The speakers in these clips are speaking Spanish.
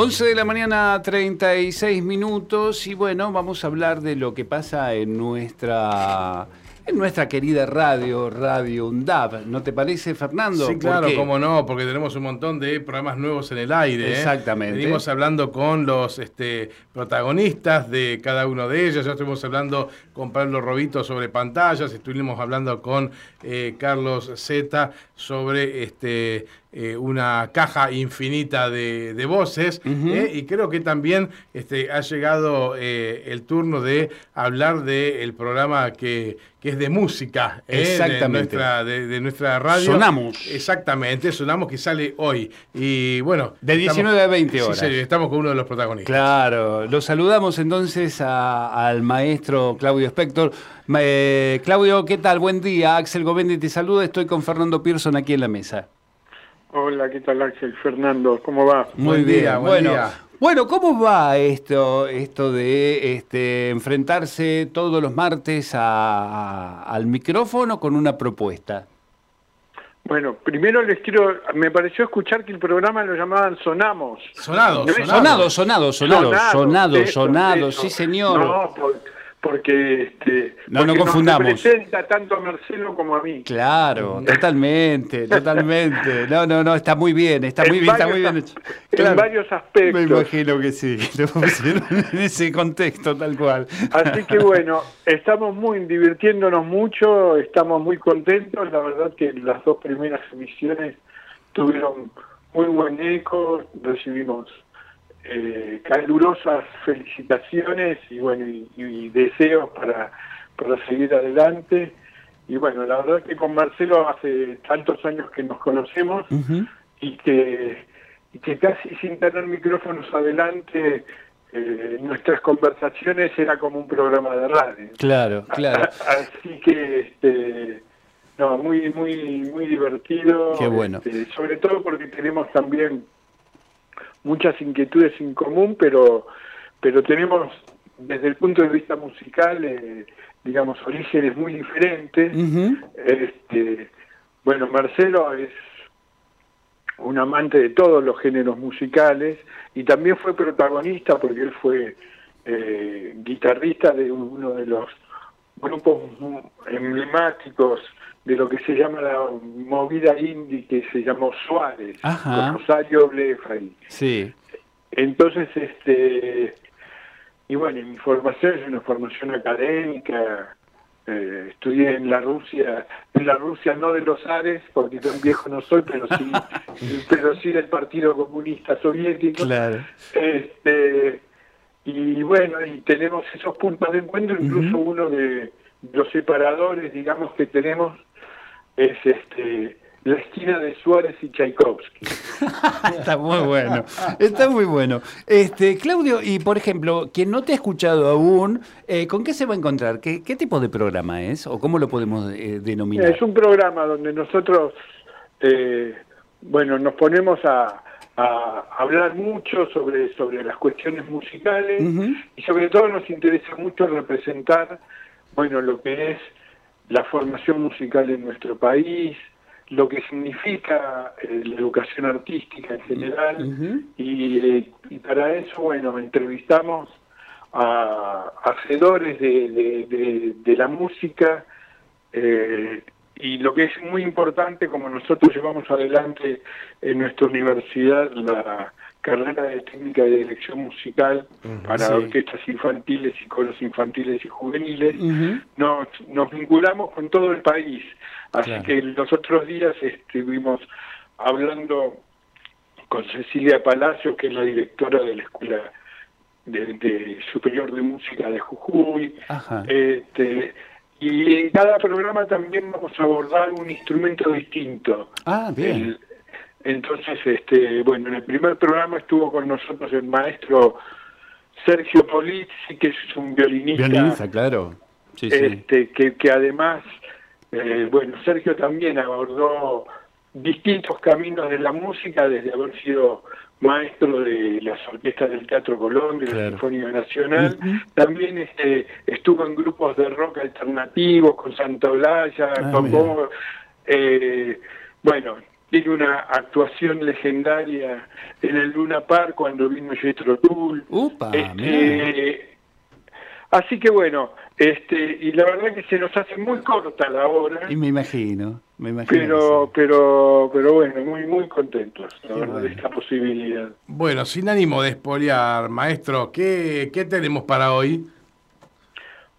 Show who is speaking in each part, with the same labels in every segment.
Speaker 1: 11 de la mañana, 36 minutos, y bueno, vamos a hablar de lo que pasa en nuestra en nuestra querida radio, Radio UNDAB. ¿No te parece, Fernando?
Speaker 2: Sí, claro, cómo no, porque tenemos un montón de programas nuevos en el aire.
Speaker 1: ¿eh? Exactamente.
Speaker 2: Venimos hablando con los este, protagonistas de cada uno de ellos. Ya estuvimos hablando con Pablo Robito sobre pantallas, estuvimos hablando con eh, Carlos Zeta sobre este, eh, una caja infinita de, voces y creo que también este, ha llegado el turno de hablar del programa que, que es de música
Speaker 1: Exactamente.
Speaker 2: De, nuestra, radio.
Speaker 1: Sonamos.
Speaker 2: Exactamente, sonamos que sale hoy. Y bueno.
Speaker 1: De 19 a 20 horas.
Speaker 2: Sí, estamos con uno de los protagonistas.
Speaker 1: Claro, lo saludamos entonces al maestro Claudio Spector. Eh, Claudio, ¿qué tal? Buen día. Axel Govendi te saluda. Estoy con Fernando Pearson aquí en la mesa.
Speaker 3: Hola, ¿qué tal Axel? Fernando, ¿cómo va?
Speaker 1: Muy bien, bueno. Bueno, ¿cómo va esto, esto de este, enfrentarse todos los martes al micrófono con una propuesta?
Speaker 3: Bueno, primero les quiero, me pareció escuchar que el programa lo llamaban Sonamos.
Speaker 1: Sonado, sonado, sonado, sonado, sonado, sonado, sí señor.
Speaker 3: No, porque este
Speaker 1: no nos confundamos.
Speaker 3: representa tanto a Marcelo como a mí.
Speaker 1: Claro, totalmente, totalmente. No, no, no, está muy bien, está muy bien, está muy bien hecho.
Speaker 3: En varios aspectos.
Speaker 1: Me imagino que sí, en ese contexto tal cual.
Speaker 3: Así que bueno, estamos muy divirtiéndonos mucho, estamos muy contentos, la verdad que las dos primeras emisiones tuvieron muy buen eco, recibimos eh, calurosas felicitaciones y bueno y, deseos para, para seguir adelante. Y bueno la verdad que con Marcelo hace tantos años que nos conocemos y que y que casi sin tener micrófonos adelante eh, nuestras conversaciones era como un programa de radio.
Speaker 1: Claro claro.
Speaker 3: así que este no muy muy muy divertido
Speaker 1: qué bueno.
Speaker 3: este, sobre todo porque tenemos también muchas inquietudes en común, pero, pero tenemos desde el punto de vista musical, eh, digamos, orígenes muy diferentes. este, bueno, Marcelo es un amante de todos los géneros musicales y también fue protagonista porque él fue eh, guitarrista de uno de los grupos emblemáticos de lo que se llama la movida indie que se llamó Suárez, con Rosario Blefa.
Speaker 1: sí.
Speaker 3: Entonces, este, y bueno, mi formación es una formación académica, eh, estudié en la Rusia, en la Rusia no de los Ares, porque tan viejo no soy, pero sí, pero sí del Partido Comunista Soviético.
Speaker 1: Claro.
Speaker 3: Este, y bueno, y tenemos esos puntos de encuentro, incluso uno de los separadores, digamos, que tenemos es este la esquina de Suárez y Tchaikovsky.
Speaker 1: está muy bueno, está muy bueno. Este, Claudio, y por ejemplo, quien no te ha escuchado aún, eh, ¿con qué se va a encontrar? ¿Qué, tipo de programa es o cómo lo podemos eh, denominar?
Speaker 3: Es un programa donde nosotros, eh, bueno, nos ponemos a, hablar mucho sobre, sobre las cuestiones musicales y sobre todo nos interesa mucho representar, bueno, lo que es la formación musical en nuestro país, lo que significa eh, la educación artística en general. Eh, y, para eso, bueno, entrevistamos a hacedores de, de, la música eh, y lo que es muy importante, como nosotros llevamos adelante en nuestra universidad la carrera de técnica de dirección musical para orquestas infantiles y coros infantiles y juveniles, nos, nos vinculamos con todo el país. Así que los otros días estuvimos hablando con Cecilia Palacio, que es la directora de la Escuela de, Superior de Música de Jujuy. Este, y en cada programa también vamos a abordar un instrumento distinto.
Speaker 1: Ah, bien.
Speaker 3: entonces, este, bueno, en el primer programa estuvo con nosotros el maestro Sergio Polizzi, que es un violinista.
Speaker 1: Violinista, claro. Sí, sí.
Speaker 3: Este, que, que además, eh, bueno, Sergio también abordó distintos caminos de la música, desde haber sido maestro de las orquestas del Teatro Colón, de la
Speaker 1: Claro.
Speaker 3: Sinfónica Nacional, también este, estuvo en grupos de rock alternativos con Santa Olaya,
Speaker 1: Ah,
Speaker 3: tocó, eh, bueno, tiene una actuación legendaria en el Luna Park cuando vino Jethro Tull.
Speaker 1: Upa.
Speaker 3: Este, así que bueno, este, y la verdad que se nos hace muy corta la hora.
Speaker 1: Y me imagino, me imagino.
Speaker 3: Pero,
Speaker 1: sí.
Speaker 3: pero, pero bueno, muy, muy contentos, la
Speaker 1: Qué
Speaker 3: verdad, de esta posibilidad.
Speaker 2: Bueno, sin ánimo de espoliar, maestro, ¿qué, qué tenemos para hoy?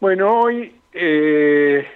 Speaker 3: Bueno, hoy eh,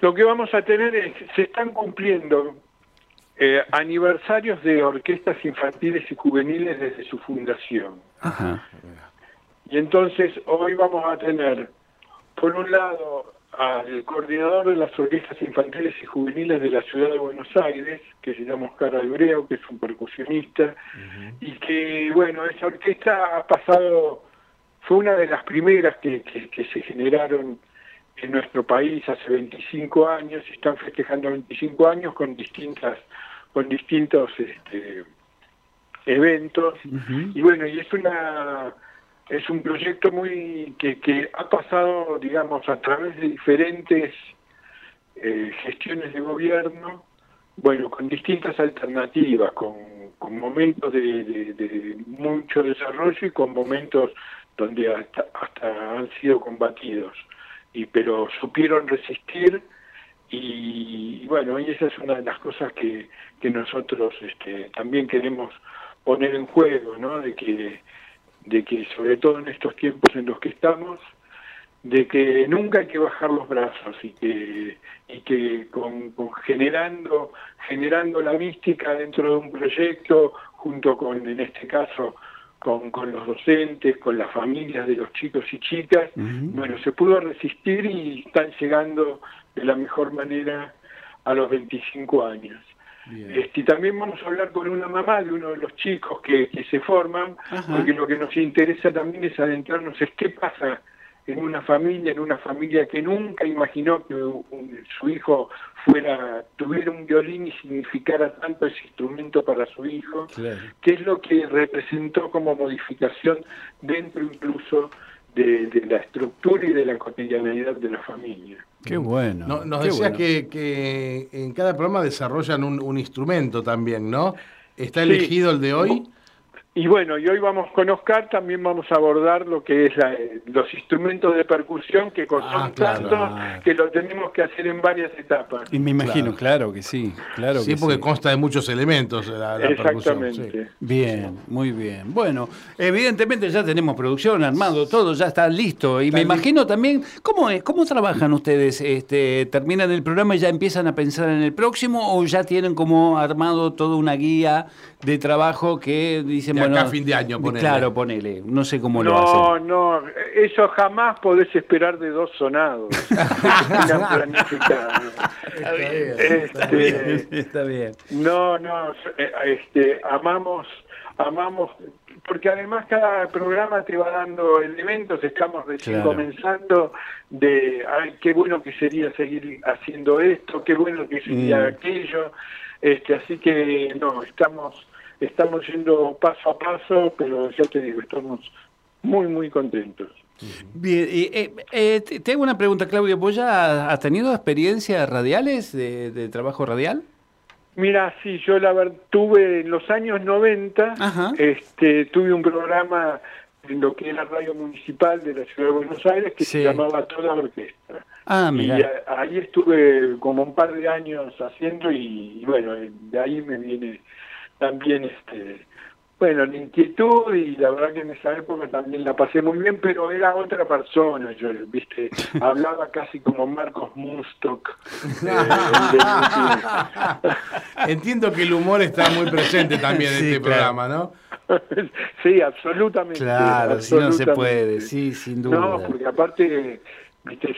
Speaker 3: lo que vamos a tener es, se están cumpliendo eh, aniversarios de orquestas infantiles y juveniles desde su fundación.
Speaker 1: Ajá.
Speaker 3: Y entonces hoy vamos a tener, por un lado, al coordinador de las orquestas infantiles y juveniles de la ciudad de Buenos Aires, que se llama Oscar Albreo, que es un percusionista, y que, bueno, esa orquesta ha pasado, fue una de las primeras que, que, que se generaron en nuestro país hace 25 años, están festejando 25 años con distintas, con distintos este, eventos, y bueno, y es una es un proyecto muy que, que ha pasado, digamos, a través de diferentes eh, gestiones de gobierno, bueno, con distintas alternativas, con, con momentos de, mucho desarrollo y con momentos donde hasta, hasta han sido combatidos, y pero supieron resistir y, y bueno, y esa es una de las cosas que, que nosotros este, también queremos poner en juego, ¿no? De que, de que sobre todo en estos tiempos en los que estamos, de que nunca hay que bajar los brazos y que, y que con, con generando, generando la mística dentro de un proyecto, junto con, en este caso, con, con los docentes, con las familias de los chicos y chicas, bueno, se pudo resistir y están llegando de la mejor manera a los 25 años. Este, y también vamos a hablar con una mamá de uno de los chicos que, que se forman,
Speaker 1: Ajá.
Speaker 3: porque lo que nos interesa también es adentrarnos es qué pasa en una familia, en una familia que nunca imaginó que un- su hijo fuera, tuviera un violín y significara tanto ese instrumento para su hijo,
Speaker 1: Claro.
Speaker 3: qué es lo que representó como modificación dentro incluso de, de la estructura y de la cotidianeidad de la familia.
Speaker 1: Qué bueno.
Speaker 2: No- nos
Speaker 1: qué
Speaker 2: decías
Speaker 1: bueno.
Speaker 2: que, que en cada programa desarrollan un, un instrumento también, ¿no? ¿Está
Speaker 3: Sí.
Speaker 2: elegido el de hoy?
Speaker 3: Y bueno, y hoy vamos con Oscar, también vamos a abordar lo que es la- los instrumentos de percusión, que son
Speaker 2: Ah, claro.
Speaker 3: tantos que lo tenemos que hacer en varias etapas.
Speaker 1: Y me imagino,
Speaker 2: Claro.
Speaker 1: claro, que sí, claro
Speaker 2: sí,
Speaker 1: que
Speaker 2: porque
Speaker 1: sí.
Speaker 2: consta de muchos elementos la, la percusión.
Speaker 3: Exactamente.
Speaker 2: sí.
Speaker 1: Bien, muy bien. Bueno, evidentemente ya tenemos producción, armado, todo ya está listo. Y me imagino también, ¿cómo es? ¿Cómo trabajan ustedes? Este, ¿Terminan el programa y ya empiezan a pensar en el próximo o ya tienen como armado toda una guía de trabajo que dicen, bueno...
Speaker 2: acá a fin de año, ponele.
Speaker 1: Claro, ponele. No sé cómo lo
Speaker 3: No,
Speaker 1: hacen.
Speaker 3: no, eso jamás podés esperar de dos sonados. Tengan planificado. Este,
Speaker 1: Está bien.
Speaker 3: No, no, eh, este, amamos, amamos, porque además cada programa te va dando elementos, estamos recién
Speaker 1: Claro.
Speaker 3: comenzando de, ay, qué bueno que sería seguir haciendo esto, qué bueno que sería
Speaker 1: Mm.
Speaker 3: aquello, este, así que no, estamos, estamos yendo paso a paso, pero ya te digo, estamos muy, muy contentos.
Speaker 1: Bien, y, eh, eh, te hago una pregunta, Claudio. ¿Vos ya has tenido experiencias radiales de, de trabajo radial?
Speaker 3: Mira, sí, yo la tuve en los años 90,
Speaker 1: Ajá.
Speaker 3: este, tuve un programa en lo que era Radio Municipal de la Ciudad de Buenos Aires que
Speaker 1: Sí.
Speaker 3: se llamaba Toda Orquesta.
Speaker 1: Ah,
Speaker 3: y
Speaker 1: mira.
Speaker 3: a- ahí estuve como un par de años haciendo y, y bueno, de ahí me viene también este bueno, la inquietud y la verdad que en esa época también la pasé muy bien, pero era otra persona, yo, viste, hablaba casi como Marcos Mustock. eh,
Speaker 2: Entiendo que el humor está muy presente también en
Speaker 1: Sí,
Speaker 2: este
Speaker 1: claro.
Speaker 2: programa, ¿no?
Speaker 3: sí, absolutamente.
Speaker 1: Claro, si no se puede, sí, sin duda.
Speaker 3: No, porque aparte, viste,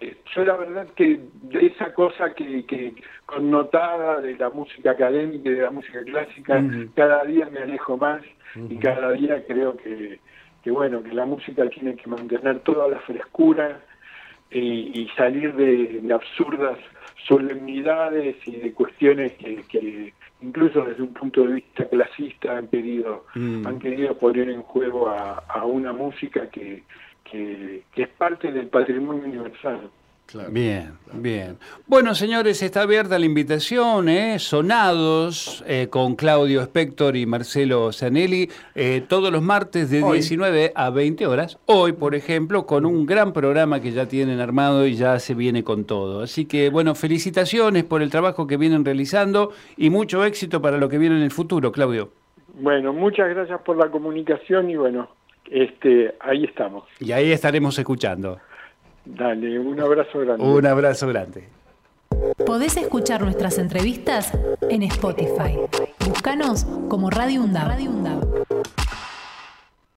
Speaker 3: yo la verdad que de esa cosa que, que connotada de la música académica y de la música clásica, cada día me alejo más y cada día creo que, que, bueno, que la música tiene que mantener toda la frescura y, salir de, absurdas solemnidades y de cuestiones que, incluso desde un punto de vista clasista han querido mm. han querido poner en juego a, una música que, que, es parte del patrimonio universal.
Speaker 1: Bien, bien. Bueno, señores, está abierta la invitación, ¿eh? Sonados, eh, con Claudio Spector y Marcelo Zanelli, eh, todos los martes de 19 a 20 horas. Hoy, por ejemplo, con un gran programa que ya tienen armado y ya se viene con todo. Así que, bueno, felicitaciones por el trabajo que vienen realizando y mucho éxito para lo que viene en el futuro, Claudio.
Speaker 3: Bueno, muchas gracias por la comunicación y bueno, este, ahí estamos.
Speaker 1: Y ahí estaremos escuchando.
Speaker 3: Dale, un abrazo grande.
Speaker 1: Un abrazo grande.
Speaker 4: Podés escuchar nuestras entrevistas en Spotify. Búscanos como Radio UNDAB.